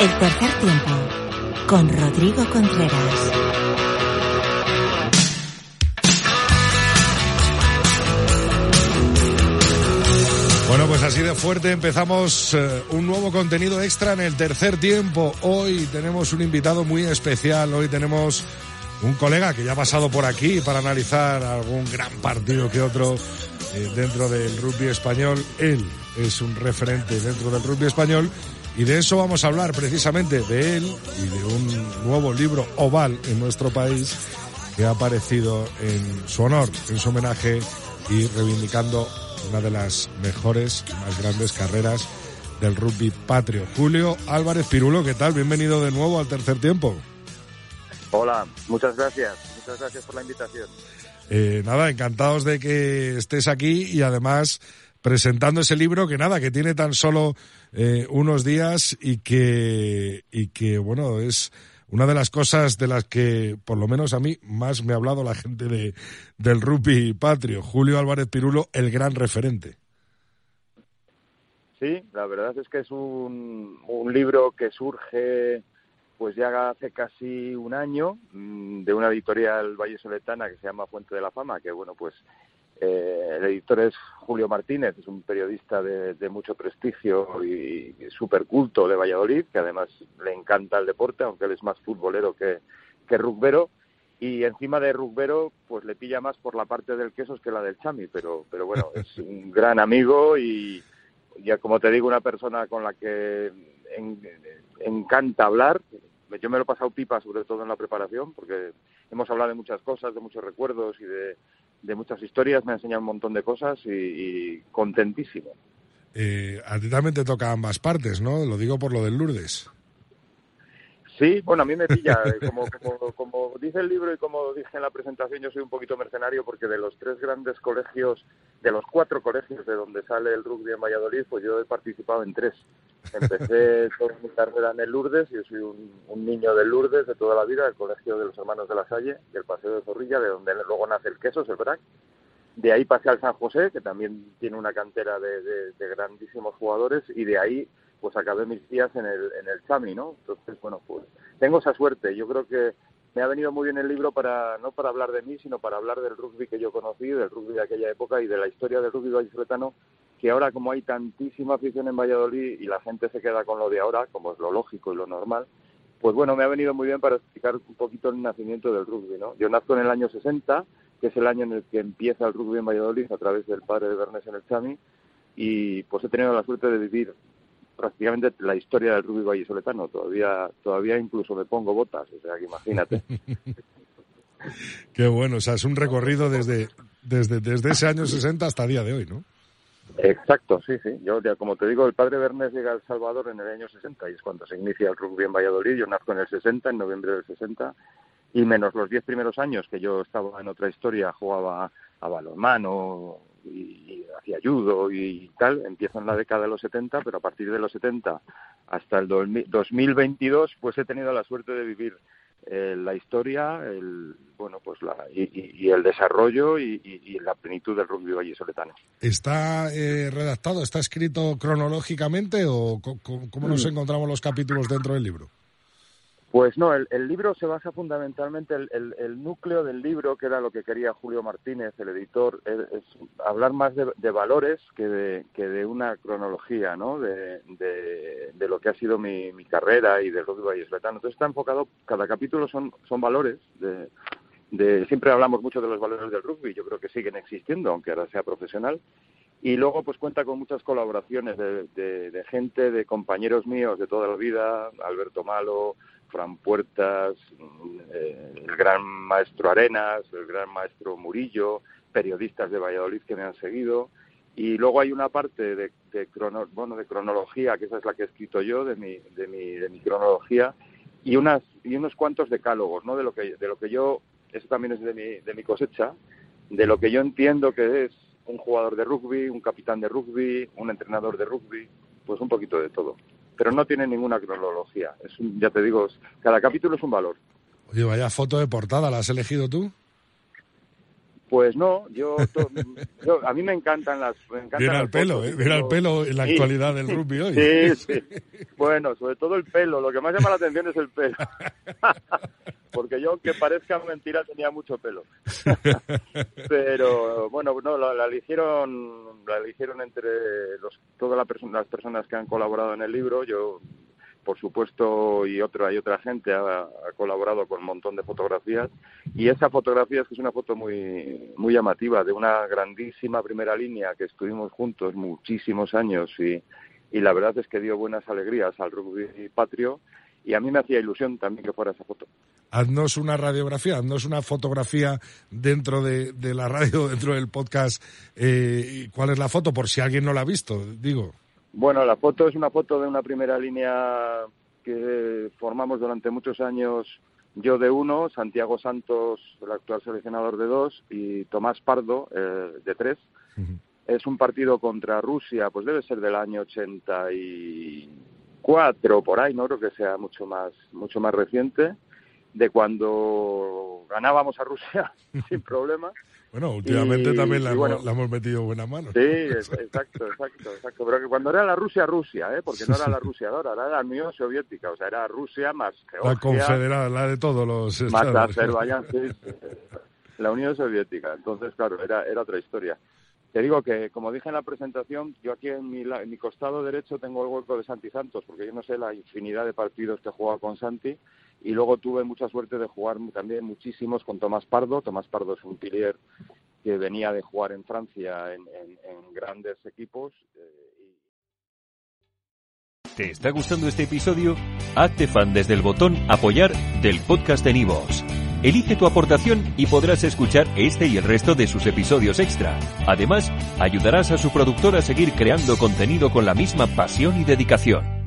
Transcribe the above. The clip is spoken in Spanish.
El tercer tiempo con Rodrigo Contreras. Bueno, pues así de fuerte empezamos eh, un nuevo contenido extra en el tercer tiempo. Hoy tenemos un invitado muy especial, hoy tenemos un colega que ya ha pasado por aquí para analizar algún gran partido que otro eh, dentro del rugby español. Él es un referente dentro del rugby español y de eso vamos a hablar precisamente de él y de un nuevo libro oval en nuestro país que ha aparecido en su honor, en su homenaje y reivindicando una de las mejores y más grandes carreras del rugby patrio. Julio Álvarez Pirulo, ¿qué tal? Bienvenido de nuevo al tercer tiempo. Hola, muchas gracias. Muchas gracias por la invitación. Eh, nada, encantados de que estés aquí y además presentando ese libro que nada, que tiene tan solo eh, unos días y que, y que, bueno, es una de las cosas de las que, por lo menos a mí, más me ha hablado la gente de, del rugby patrio. Julio Álvarez Pirulo, el gran referente. Sí, la verdad es que es un, un libro que surge pues ya hace casi un año mm, de una editorial Valle Soletana que se llama Fuente de la Fama, que bueno, pues eh, el editor es Julio Martínez, es un periodista de, mucho prestigio y, súper culto de Valladolid, que además le encanta el deporte, aunque él es más futbolero que, que rugbero. Y encima de rugbero, pues le pilla más por la parte del quesos que la del chami, pero, pero bueno, es un gran amigo y ya como te digo, una persona con la que encanta hablar, yo me lo he pasado pipa, sobre todo en la preparación, porque hemos hablado de muchas cosas, de muchos recuerdos y de, muchas historias, me ha enseñado un montón de cosas y, contentísimo. Eh, a ti también te toca ambas partes, ¿no? Lo digo por lo del Lourdes. Sí, bueno, a mí me pilla. Eh, como, como, como, dice el libro y como dije en la presentación, yo soy un poquito mercenario porque de los tres grandes colegios, de los cuatro colegios de donde sale el rugby en Valladolid, pues yo he participado en tres. Empecé toda mi carrera en el Lourdes, yo soy un, niño del Lourdes de toda la vida, del Colegio de los Hermanos de la Salle y el Paseo de Zorrilla, de donde luego nace el queso, el BRAC. De ahí pasé al San José, que también tiene una cantera de, de grandísimos jugadores, y de ahí pues acabé mis días en el, en el Chami, ¿no? Entonces, bueno, pues tengo esa suerte. Yo creo que me ha venido muy bien el libro para no para hablar de mí, sino para hablar del rugby que yo conocí, del rugby de aquella época y de la historia del rugby vallisoletano, que ahora como hay tantísima afición en Valladolid y la gente se queda con lo de ahora, como es lo lógico y lo normal, pues bueno, me ha venido muy bien para explicar un poquito el nacimiento del rugby, ¿no? Yo nazco en el año 60, que es el año en el que empieza el rugby en Valladolid a través del padre de Bernes en el Chami, y pues he tenido la suerte de vivir prácticamente la historia del rugby vallisoletano. Todavía, todavía incluso me pongo botas, o sea que imagínate. Qué bueno, o sea, es un recorrido desde, desde, desde ese año 60 hasta el día de hoy, ¿no? Exacto, sí, sí. Yo, ya, como te digo, el padre Bernés llega a El Salvador en el año 60 y es cuando se inicia el rugby en Valladolid. Yo nazco en el 60, en noviembre del 60, y menos los diez primeros años que yo estaba en otra historia, jugaba a balonmano, y, hacía judo y tal, empiezo en la década de los 70, pero a partir de los 70 hasta el 2022, pues he tenido la suerte de vivir eh, la historia, el, bueno, pues la, y, el desarrollo y, la plenitud del rugby vallisoletano. ¿Está eh, redactado, está escrito cronológicamente o cómo nos mm. encontramos los capítulos dentro del libro? Pues no, el, libro se basa fundamentalmente, el, el, núcleo del libro, que era lo que quería Julio Martínez, el editor, es, hablar más de, valores que de, que de una cronología, ¿no? De, de, lo que ha sido mi, mi carrera y del rugby vallisoletano. Entonces está enfocado, cada capítulo son, son valores, de, de, siempre hablamos mucho de los valores del rugby, yo creo que siguen existiendo, aunque ahora sea profesional, y luego pues cuenta con muchas colaboraciones de, de, de, gente, de compañeros míos de toda la vida, Alberto Malo, Fran Puertas, eh, el gran maestro Arenas, el gran maestro Murillo, periodistas de Valladolid que me han seguido. Y luego hay una parte de, de, bueno, de cronología, que esa es la que he escrito yo, de mi, de mi, de mi cronología, y, unas, y unos cuantos decálogos, ¿no? De lo que, de lo que yo, eso también es de mi, de mi cosecha, de lo que yo entiendo que es un jugador de rugby, un capitán de rugby, un entrenador de rugby, pues un poquito de todo pero no tiene ninguna cronología. Es ya te digo, cada capítulo es un valor. Oye, vaya foto de portada, ¿la has elegido tú? Pues no, yo, yo, a mí me encantan las. Me encantan viene al pelo, ¿eh? viene al pelo en la actualidad del rugby hoy. Sí, sí. Bueno, sobre todo el pelo. Lo que más llama la atención es el pelo. Porque yo, aunque parezca mentira, tenía mucho pelo. Pero bueno, no, la, eligieron, la eligieron entre los, todas las personas que han colaborado en el libro. Yo por supuesto, y otra hay otra gente ha, colaborado con un montón de fotografías. Y esa fotografía es que es una foto muy, muy llamativa de una grandísima primera línea que estuvimos juntos muchísimos años y, y la verdad es que dio buenas alegrías al rugby patrio y a mí me hacía ilusión también que fuera esa foto. Haznos una radiografía, haznos una fotografía dentro de, de la radio, dentro del podcast. Eh, ¿Cuál es la foto? Por si alguien no la ha visto, digo. Bueno, la foto es una foto de una primera línea que formamos durante muchos años yo de uno, Santiago Santos, el actual seleccionador de dos, y Tomás Pardo eh, de tres. Es un partido contra Rusia, pues debe ser del año 84 por ahí, no creo que sea mucho más mucho más reciente, de cuando ganábamos a Rusia sin problema bueno, últimamente también la, hemos metido buena mano. Sí, exacto, exacto, exacto. Pero que cuando era la Rusia, Rusia, ¿eh? porque no era la Rusia ahora, era la Unión Soviética, o sea, era Rusia más Georgia. La confederada, la de todos los estados. Más Azerbaiyán, sí, la Unión Soviética. Entonces, claro, era, era otra historia. Te digo que, como dije en la presentación, yo aquí en mi, en mi costado derecho tengo el hueco de Santi Santos, porque yo no sé la infinidad de partidos que he jugado con Santi, y luego tuve mucha suerte de jugar también muchísimos con Tomás Pardo. Tomás Pardo es un pilier que venía de jugar en Francia en, grandes equipos. Eh, ¿Te está gustando este episodio? Hazte fan desde el botón apoyar del podcast de Nivos. Elige tu aportación y podrás escuchar este y el resto de sus episodios extra. Además, ayudarás a su productor a seguir creando contenido con la misma pasión y dedicación.